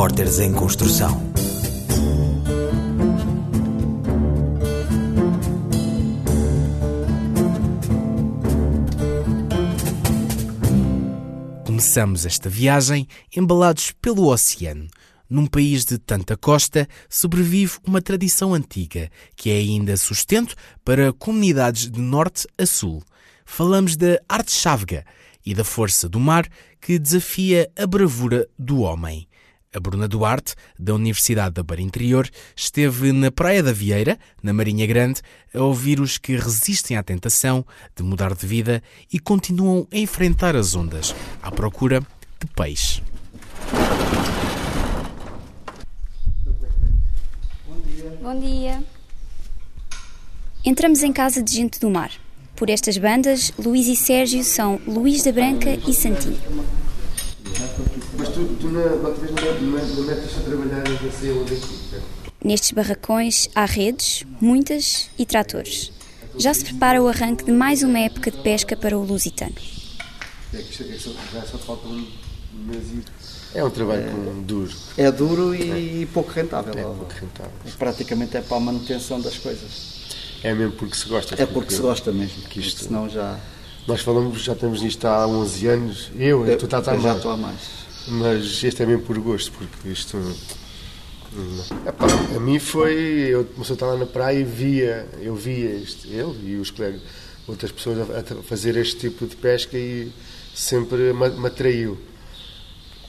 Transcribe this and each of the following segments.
Repórteres em Construção. Começamos esta viagem embalados pelo oceano. Num país de tanta costa, sobrevive uma tradição antiga, que é ainda sustento para comunidades de norte a sul. Falamos da arte chávega e da força do mar que desafia a bravura do homem. A Bruna Duarte, da Universidade da Beira Interior, esteve na Praia da Vieira, na Marinha Grande, a ouvir os que resistem à tentação de mudar de vida e continuam a enfrentar as ondas, à procura de peixe. Bom dia. Entramos em casa de gente do mar. Por estas bandas, Luís e Sérgio são Luís da Branca e Santinho. Mas tu, tu na outra vez não, metes a trabalhar em você ou daqui? Nestes barracões há redes, muitas e tratores. Já se prepara o arranque de mais uma época de pesca para o Lusitano. É que isto é só, já só falta um mês e... É um trabalho com- duro. É duro e pouco rentável. É pouco rentável. Praticamente é para a manutenção das coisas. É mesmo porque se gosta. É porque se gosta mesmo, Que isto- porque senão já, Nós falamos, já estamos nisto há 11 anos. Eu, tu estás a eu já mais. mais. Mas este é mesmo por gosto, porque isto. não. Epá, a mim foi. Eu comecei a estar lá na praia e via, eu via este, ele e os colegas, outras pessoas a, a fazer este tipo de pesca e sempre me, me atraiu.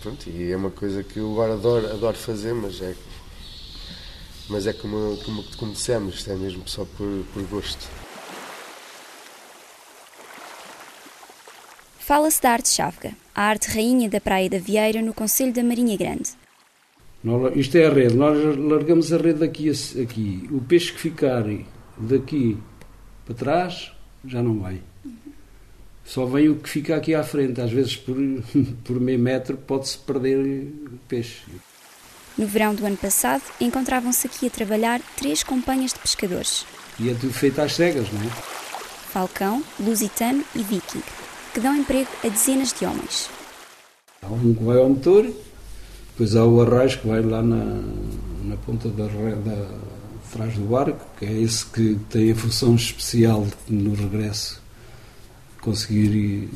Pronto, e é uma coisa que eu agora adoro, adoro fazer, mas é. Mas é como, como, como dissemos, isto é mesmo só por, por gosto. Fala-se da arte chávega, a arte rainha da Praia da Vieira no Conselho da Marinha Grande. Nós- Isto é a rede, nós largamos a rede daqui aqui. O peixe que ficar daqui para trás já não vem. Só vem o que fica aqui à frente. Às vezes por, por meio metro pode-se perder peixe. No verão do ano passado, encontravam-se aqui a trabalhar três companhias de pescadores: E é tudo feito às cegas, não é? Falcão, Lusitano e Viking, que dão emprego a dezenas de homens. Há um que vai ao motor, depois há o arraio que vai lá na, na ponta da, da atrás do barco, que é esse que tem a função especial de, no regresso conseguir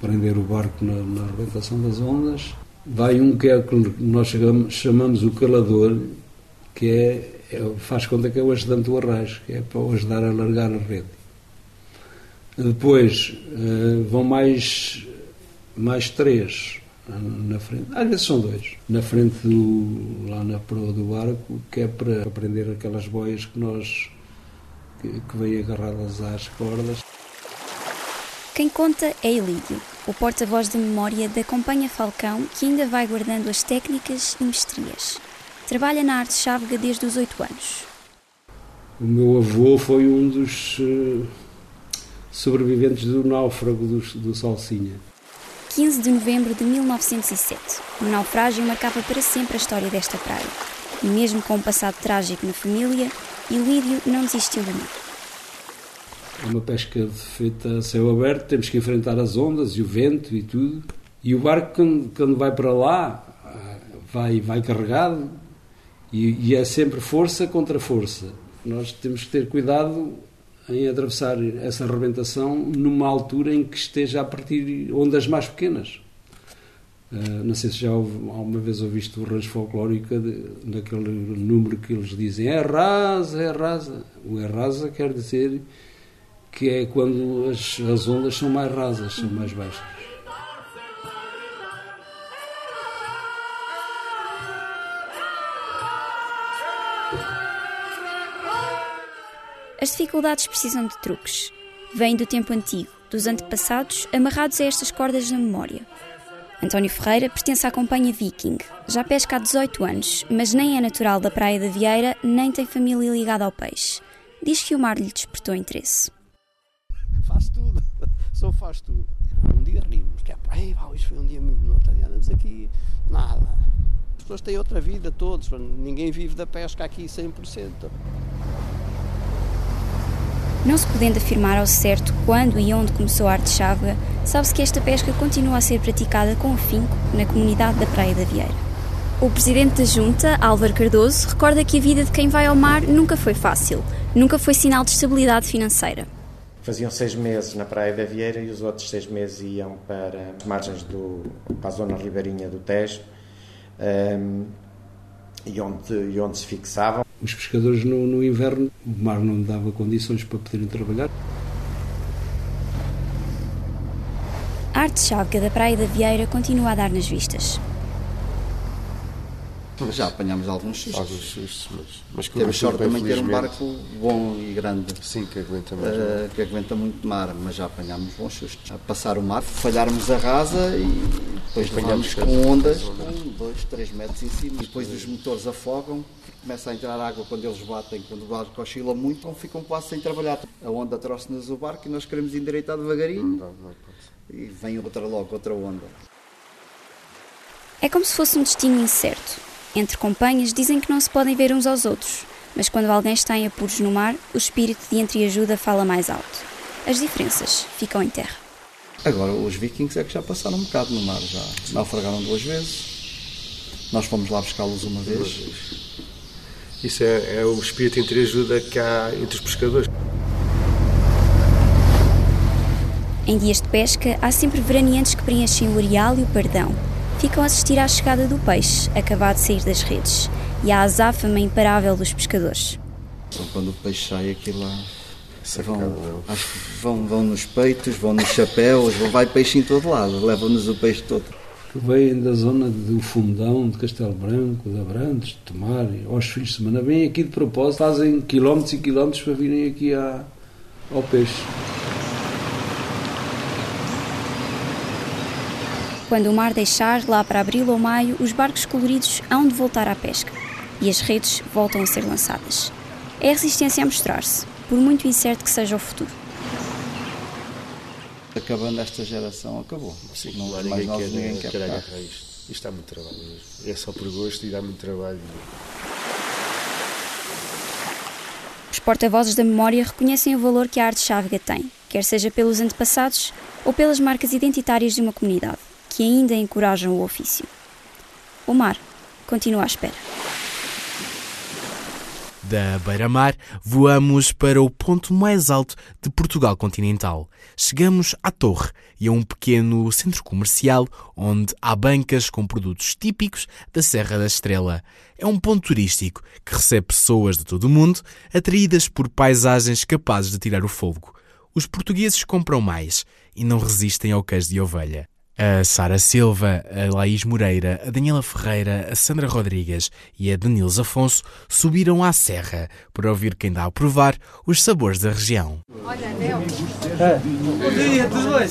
prender o barco na, na arrebentação das ondas. Vai um que é o que nós chegamos- chamamos o calador, que é, é- faz conta que é o ajudante do arraio, que é para o ajudar a largar a rede. Depois eh, vão mais, mais três ah, na frente, às vezes são dois, na frente do, lá na proa do barco, que é para prender aquelas boias que nós que, que vêm agarradas às cordas. Quem conta é Elídio, o porta-voz de memória da Companhia Falcão, que ainda vai guardando as técnicas e mestrias. Trabalha na arte chávega desde os oito anos. O meu avô foi um dos eh, sobreviventes do náufrago do, do Salsinha. 15 de novembro de 1907. O naufrágio marcava para sempre a história desta praia. E mesmo com um passado trágico na família, Elídio não desistiu do mar. É uma pesca feita a céu aberto, temos que enfrentar as ondas e o vento e tudo. E o barco, quando, quando vai para lá, vai, vai carregado e, e é sempre força contra força. Nós temos que ter cuidado em atravessar essa arrebentação numa altura em que esteja a partir ondas mais pequenas. Ah, não sei se já houve, alguma vez ouviste o rancho folclórico daquele número que eles dizem é rasa, é rasa. O é rasa quer dizer que é quando as, as ondas são mais rasas, são mais baixas. As dificuldades precisam de truques. Vêm do tempo antigo, dos antepassados, amarrados a estas cordas na memória. António Ferreira pertence à companhia Viking. Já pesca há 18 anos, mas nem é natural da Praia da Vieira, nem tem família ligada ao peixe. Diz que o mar lhe despertou interesse. Faço tudo, só faz tudo. Um dia rimos, que é "Ei, hoje foi um dia muito no outro dia andamos aqui, nada. As pessoas têm outra vida, todos, ninguém vive da pesca aqui 100%. Não se podendo afirmar ao certo quando e onde começou a arte chávega, sabe-se que esta pesca continua a ser praticada com afinco na comunidade da Praia da Vieira. O presidente da Junta, Álvaro Cardoso, recorda que a vida de quem vai ao mar nunca foi fácil, nunca foi sinal de estabilidade financeira. Faziam seis meses na Praia da Vieira e os outros seis meses iam para as margens do, para a zona ribeirinha do Tejo um, e, onde, e onde se fixavam. Os pescadores no, no inverno, o mar não dava condições para poderem trabalhar. A arte chávega da Praia da Vieira continua a dar nas vistas. Mas já apanhámos alguns sustos. Alguns sustos, mas, mas que Temos sorte também de ter um barco bom e grande. Sim, que aguenta mais. eh, que aguenta muito mar, mas já apanhámos bons sustos. A passar o mar, falharmos a rasa e depois levámos com ondas, um, dois, três metros em cima. E depois os motores afogam, começa a entrar água quando eles batem, quando o barco oscila muito, então ficam quase sem trabalhar. A onda trouxe-nos o barco e nós queremos endireitar devagarinho Não, não e vem outra logo, outra onda. É como se fosse um destino incerto. Entre companhias dizem que não se podem ver uns aos outros, mas quando alguém está em apuros no mar, o espírito de entreajuda fala mais alto. As diferenças ficam em terra. Agora, os vikings é que já passaram um bocado no mar, já naufragaram duas vezes. Nós fomos lá buscá-los uma vez. Isso é, é o espírito entre ajuda que há entre os pescadores. Em dias de pesca, há sempre veraneantes que preenchem o areal e o pardão. Ficam a assistir à chegada do peixe, acabado de sair das redes, e à azáfama imparável dos pescadores. Então, quando o peixe sai, aquilo lá. Vão, acho que vão, vão nos peitos, vão nos chapéus, vai peixe em todo lado, levam-nos o peixe todo. que vêm da zona do Fundão, de Castelo Branco, de Abrantes, de Tomar, aos fins de semana, vêm aqui de propósito, fazem quilómetros e quilómetros para virem aqui à, ao peixe. Quando o mar deixar, lá para abril ou maio, os barcos coloridos hão de voltar à pesca e as redes voltam a ser lançadas. É a resistência a mostrar-se, por muito incerto que seja o futuro. Acabando esta geração, acabou. Sim, não mais ninguém novos, quer, ninguém quer, agarrar isto. Isto dá muito trabalho mesmo. É só por gosto e dá muito trabalho. Os porta-vozes da memória reconhecem o valor que a arte chávega tem, quer seja pelos antepassados ou pelas marcas identitárias de uma comunidade, que ainda encorajam o ofício. O mar continua à espera. Da beira-mar, voamos para o ponto mais alto de Portugal continental. Chegamos à Torre e a um pequeno centro comercial onde há bancas com produtos típicos da Serra da Estrela. É um ponto turístico que recebe pessoas de todo o mundo atraídas por paisagens capazes de tirar o fôlego. Os portugueses compram mais e não resistem ao queijo de ovelha. A Sara Silva, a Laís Moreira, a Daniela Ferreira, a Sandra Rodrigues e a Daniels Afonso subiram à serra para ouvir quem dá a provar os sabores da região. Bom dia, tudo bem?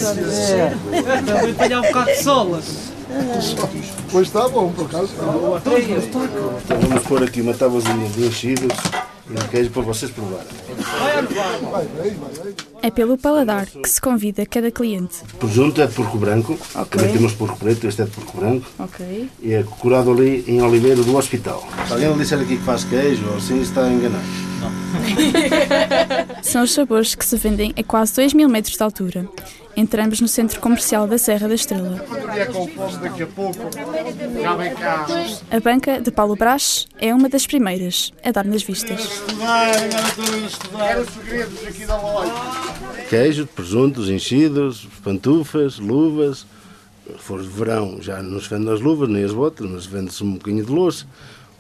Também apanhar um bocado de sol. Pois está bom, por acaso está bom. Então vamos pôr aqui uma tábuazinha de enchidos e de queijo para vocês provarem. É pelo paladar que se convida cada cliente. Presunto é de porco branco, Ok. também temos porco preto, este é de porco branco, Ok. e é curado ali em Oliveira do Hospital. Se alguém lhe disser aqui que faz queijo ou assim, está enganado. São os sabores que se vendem a quase 2 mil metros de altura. Entramos no centro comercial da Serra da Estrela. daqui a banca de Paulo Brás é uma das primeiras a dar nas vistas. Queijo, presuntos, enchidos, pantufas, luvas. Se for de verão, já não se vende as luvas nem as botas, mas vende-se um bocadinho de louça,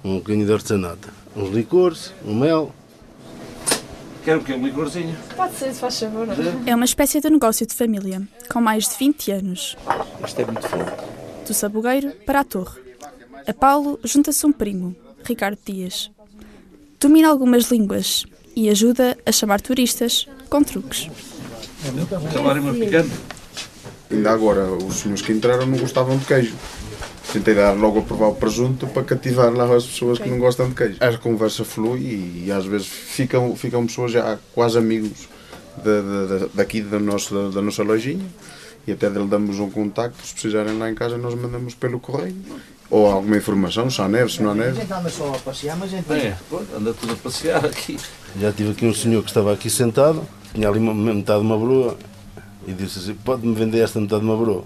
um bocadinho de artesanato, uns licores, um mel. Quero que um licorzinho. Pode ser, se faz favor. É uma espécie de negócio de família, com mais de 20 anos. Isto é muito forte. Do sabugueiro para a torre. A Paulo junta-se um primo, Ricardo Dias. Domina algumas línguas e ajuda a chamar turistas com truques. Calarem-me picante. Ainda agora, os senhores que entraram não gostavam de queijo. Tentei dar logo a provar o presunto para cativar lá as pessoas que não gostam de queijo. A conversa flui e, às vezes ficam, ficam pessoas já quase amigos da- da- da- daqui da nossa, da, da nossa lojinha e até lhe damos um contacto. Se precisarem lá em casa, nós mandamos pelo correio. Ou alguma informação, se há neve, se não há neve. anda só a passear, mas a gente É, anda tudo a passear aqui. Já tive aqui um senhor que estava aqui sentado, tinha ali uma, metade de uma broa e disse assim, pode-me vender esta metade de uma broa?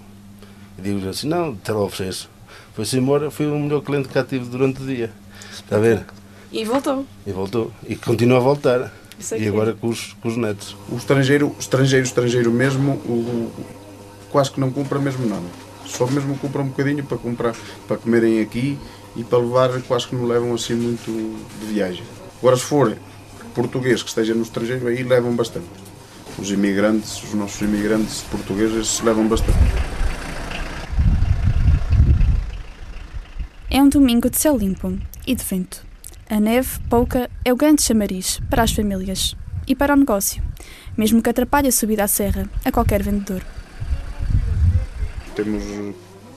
E digo-lhe assim, não, te ofereço. Foi-se embora, foi o melhor cliente que cá tive durante o dia. Está a ver? E voltou. E voltou. E continua a voltar. Isso é E é. agora com os, com os netos. O estrangeiro, estrangeiro, estrangeiro mesmo, o, o- quase que não compra mesmo nada. Só mesmo compra um bocadinho para comprar, para comerem aqui e para levar, quase que não levam assim muito de viagem. Agora, se for português que esteja no estrangeiro, aí levam bastante. Os imigrantes, os nossos imigrantes portugueses levam bastante. É um domingo de céu limpo e de vento. A neve, pouca, é o grande chamariz para as famílias e para o negócio, mesmo que atrapalhe a subida à serra a qualquer vendedor. Temos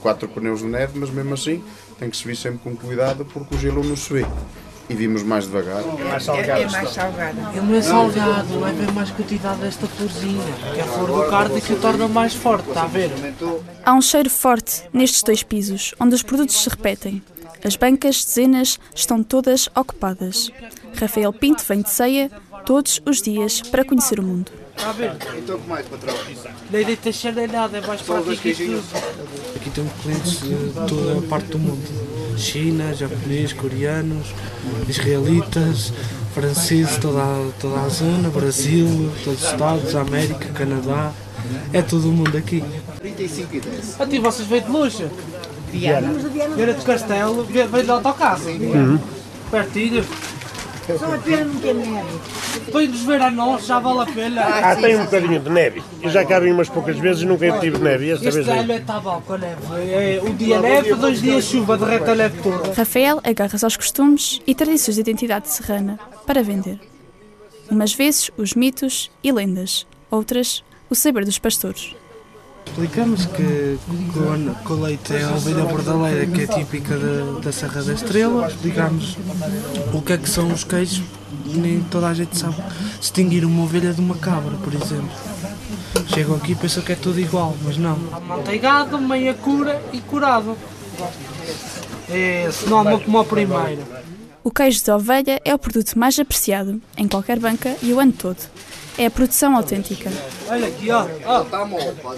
quatro pneus de neve, mas mesmo assim tem que subir sempre com cuidado porque o gelo não se vê. E vimos mais devagar. É, é mais salgado. Ele não é salgado, leva mais quantidade desta florzinha, que é a flor do cardo que o torna mais forte, está a ver? Há um cheiro forte nestes dois pisos, onde os produtos se repetem. As bancas, dezenas, estão todas ocupadas. Rafael Pinto vem de ceia todos os dias para conhecer o mundo. Está a ver? Então, como é que patrão? Nem deita cheiro nem nada, é mais que queijinhos. tudo. Aqui temos clientes de toda a parte do mundo. China, japonês, coreanos, israelitas, franceses, toda a, toda a zona, Brasil, todos os Estados, América, Canadá. É todo o mundo aqui. 35 e 10. A ti vocês veem de luxo? Viana. Viana do Castelo, veio de autocarro. Uhum. Pertinho. Só a pena não ter neve. Vem-nos ver a nós, já vale a pena. Ah, tem um bocadinho de neve. Eu já cá vim umas poucas vezes e nunca tive neve. Esta Este vez é. ano está bom com a neve. É, um dia neve, dois dias chuva, derrete a neve toda. Rafael agarra-se aos costumes e tradições de identidade serrana para vender. Umas vezes os mitos e lendas, outras o saber dos pastores. Explicamos que o leite é a ovelha bordaleira que é típica da, da Serra da Estrela. Explicamos o que é que são os queijos. Nem toda a gente sabe distinguir uma ovelha de uma cabra, por exemplo. Chegam aqui e pensam que é tudo igual, mas não. Manteigado, meia cura e curado. É, se não como a primeira. O queijo de ovelha é o produto mais apreciado em qualquer banca e o ano todo. É a produção autêntica. Olha aqui, ó. ó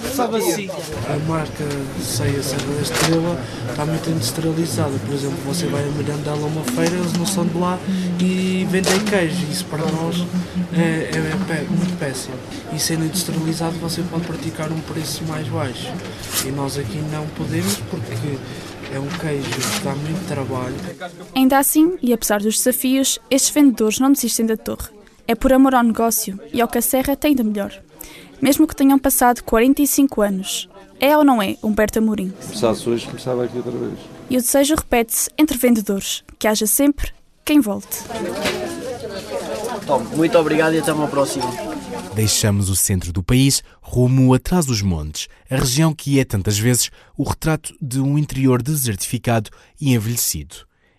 essa bacia. A marca Ceia Serra da Estrela está muito industrializada. Por exemplo, você vai a Mirandela a uma feira, eles não são de lá e vendem queijo. Isso para nós é, é pé- muito péssimo. E sendo industrializado, você pode praticar um preço mais baixo. E nós aqui não podemos porque é um queijo que dá muito trabalho. Ainda assim, e apesar dos desafios, estes vendedores não desistem da torre. É por amor ao negócio e ao que a Serra tem de melhor. Mesmo que tenham passado 45 anos. É ou não é, Humberto Amorim? Começasse hoje, começava aqui outra vez. E o desejo repete-se entre vendedores, que haja sempre quem volte. Tom, muito obrigado e até uma próxima. Deixamos o centro do país rumo atrás dos montes, a região que é tantas vezes o retrato de um interior desertificado e envelhecido.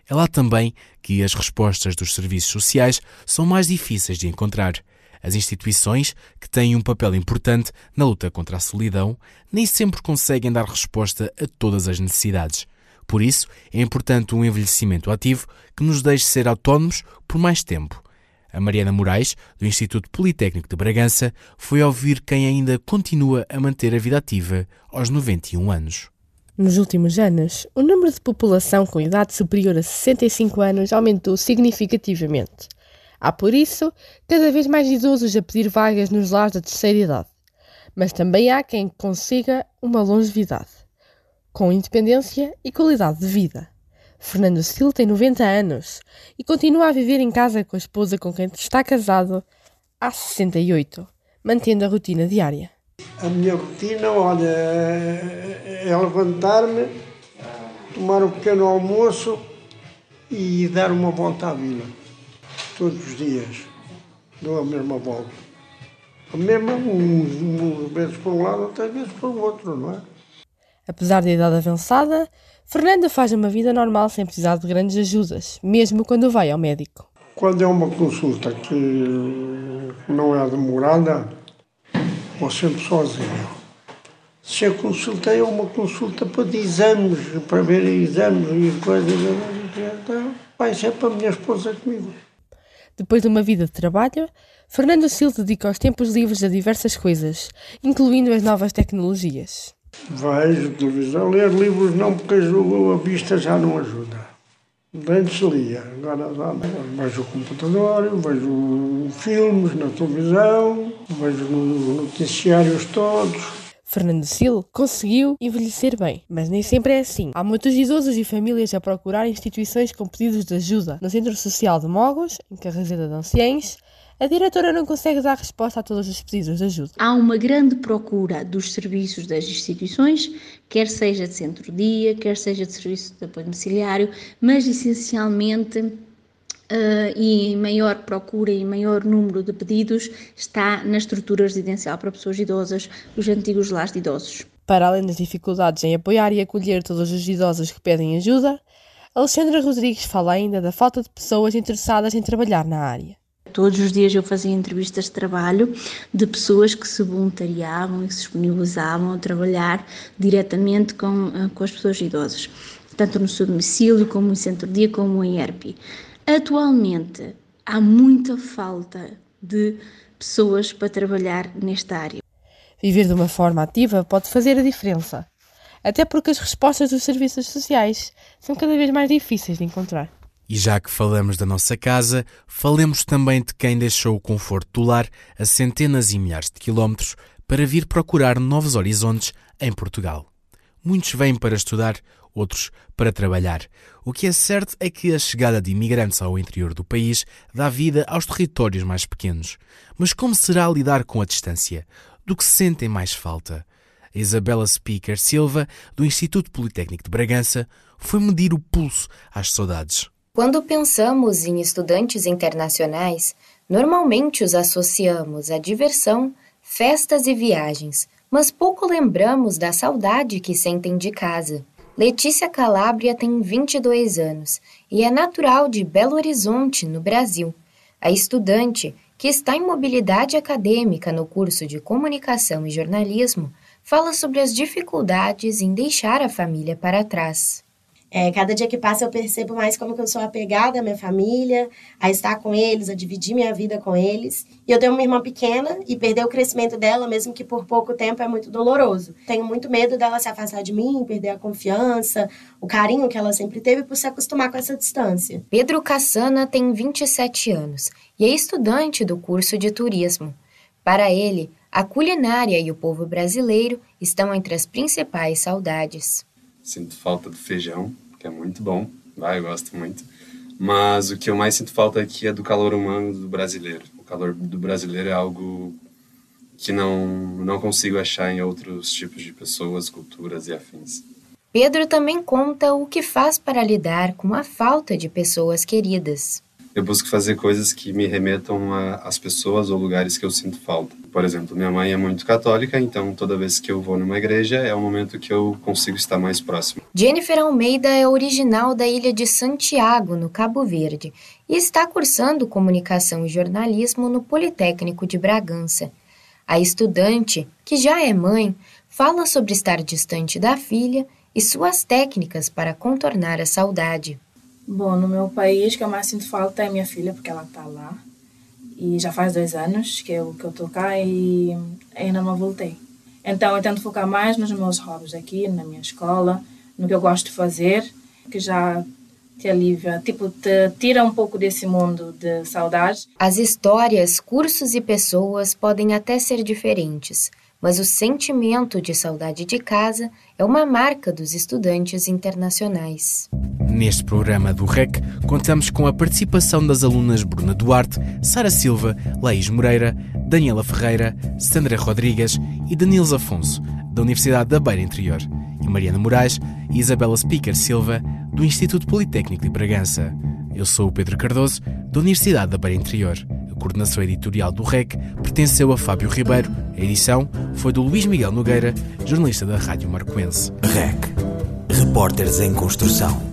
É lá também que as respostas dos serviços sociais são mais difíceis de encontrar. As instituições, que têm um papel importante na luta contra a solidão, nem sempre conseguem dar resposta a todas as necessidades. Por isso, é importante um envelhecimento ativo que nos deixe ser autónomos por mais tempo. A Mariana Moraes, do Instituto Politécnico de Bragança, foi ouvir quem ainda continua a manter a vida ativa aos 91 anos. Nos últimos anos, o número de população com idade superior a 65 anos aumentou significativamente. Há, por isso, cada vez mais idosos a pedir vagas nos lares da terceira idade. Mas também há quem consiga uma longevidade, com independência e qualidade de vida. Fernando Sil tem 90 anos e continua a viver em casa com a esposa com quem está casado há 68, mantendo a rotina diária. A minha rotina, olha, é levantar-me, tomar um pequeno almoço e dar uma volta à vila. Todos os dias. Dou a mesma volta. A mesma, uns, uns vezes por um lado, outras vezes por outro, não é? Apesar da idade avançada, Fernanda faz uma vida normal sem precisar de grandes ajudas, mesmo quando vai ao médico. Quando é uma consulta que não é demorada, vou sempre sozinho. Se a consulta é uma consulta para de exames, para ver exames e coisas, então vai sempre a minha esposa comigo. Depois de uma vida de trabalho, Fernando Sil dedica os tempos livres a diversas coisas, incluindo as novas tecnologias. Vejo televisão, ler livros não, porque a vista já não ajuda. Antes lia, agora vejo o computador, vejo filmes na televisão, vejo noticiários todos. Fernando Sil conseguiu envelhecer bem, mas nem sempre é assim. Há muitos idosos e famílias a procurar instituições com pedidos de ajuda. No Centro Social de Mogos, em Carraseda de Anciães, a diretora não consegue dar resposta a todos os pedidos de ajuda. Há uma grande procura dos serviços das instituições, quer seja de centro-dia, quer seja de serviço de apoio domiciliário, mas essencialmente Uh, e maior procura e maior número de pedidos está na estrutura residencial para pessoas idosas, os antigos lares de idosos. Para além das dificuldades em apoiar e acolher todos os idosos que pedem ajuda, Alexandra Rodrigues fala ainda da falta de pessoas interessadas em trabalhar na área. Todos os dias eu fazia entrevistas de trabalho de pessoas que se voluntariavam e se disponibilizavam a trabalhar diretamente com, eh, com as pessoas idosas, tanto no seu domicílio, como em centro-dia, como em ERP. Atualmente há muita falta de pessoas para trabalhar nesta área. Viver de uma forma ativa pode fazer a diferença, até porque as respostas dos serviços sociais são cada vez mais difíceis de encontrar. E já que falamos da nossa casa, falemos também de quem deixou o conforto do lar a centenas e milhares de quilómetros para vir procurar novos horizontes em Portugal. Muitos vêm para estudar, outros para trabalhar. O que é certo é que a chegada de imigrantes ao interior do país dá vida aos territórios mais pequenos. Mas como será lidar com a distância? Do que sentem mais falta? A Isabela Speaker Silva, do Instituto Politécnico de Bragança, foi medir o pulso às saudades. Quando pensamos em estudantes internacionais, normalmente os associamos a diversão, festas e viagens, mas pouco lembramos da saudade que sentem de casa. Letícia Calabria tem 22 anos e é natural de Belo Horizonte, no Brasil. A estudante, que está em mobilidade acadêmica no curso de Comunicação e Jornalismo, fala sobre as dificuldades em deixar a família para trás. É, cada dia que passa eu percebo mais como que eu sou apegada à minha família, a estar com eles, a dividir minha vida com eles. E eu tenho uma irmã pequena e perder o crescimento dela, mesmo que por pouco tempo, é muito doloroso. Tenho muito medo dela se afastar de mim, perder a confiança, o carinho que ela sempre teve por se acostumar com essa distância. Pedro Cassana tem 27 anos e é estudante do curso de turismo. Para ele, a culinária e o povo brasileiro estão entre as principais saudades. Sinto falta do feijão, que é muito bom, vai, eu gosto muito. Mas o que eu mais sinto falta aqui é do calor humano do brasileiro. O calor do brasileiro é algo que não, não consigo achar em outros tipos de pessoas, culturas e afins. Pedro também conta o que faz para lidar com a falta de pessoas queridas eu busco fazer coisas que me remetam às pessoas ou lugares que eu sinto falta. Por exemplo, minha mãe é muito católica, então toda vez que eu vou numa igreja é o momento que eu consigo estar mais próximo. Jennifer Almeida é original da ilha de Santiago, no Cabo Verde, e está cursando comunicação e jornalismo no Politécnico de Bragança. A estudante, que já é mãe, fala sobre estar distante da filha e suas técnicas para contornar a saudade. Bom, no meu país, que eu mais sinto falta é minha filha, porque ela está lá. E já faz dois anos que eu, que eu estou cá e ainda não voltei. Então eu tento focar mais nos meus hobbies aqui, na minha escola, no que eu gosto de fazer, que já te alivia, tipo, te tira um pouco desse mundo de saudades. As histórias, cursos e pessoas podem até ser diferentes, mas o sentimento de saudade de casa é uma marca dos estudantes internacionais. Neste programa do REC, contamos com a participação das alunas Bruna Duarte, Sara Silva, Laís Moreira, Daniela Ferreira, Sandra Rodrigues e Danilo Afonso, da Universidade da Beira Interior, e Mariana Moraes e Isabela Speaker Silva, do Instituto Politécnico de Bragança. Eu sou o Pedro Cardoso, da Universidade da Beira Interior coordenação editorial do REC pertenceu a Fábio Ribeiro. A edição foi do Luís Miguel Nogueira, jornalista da Rádio Marcoense. REC Repórteres em Construção.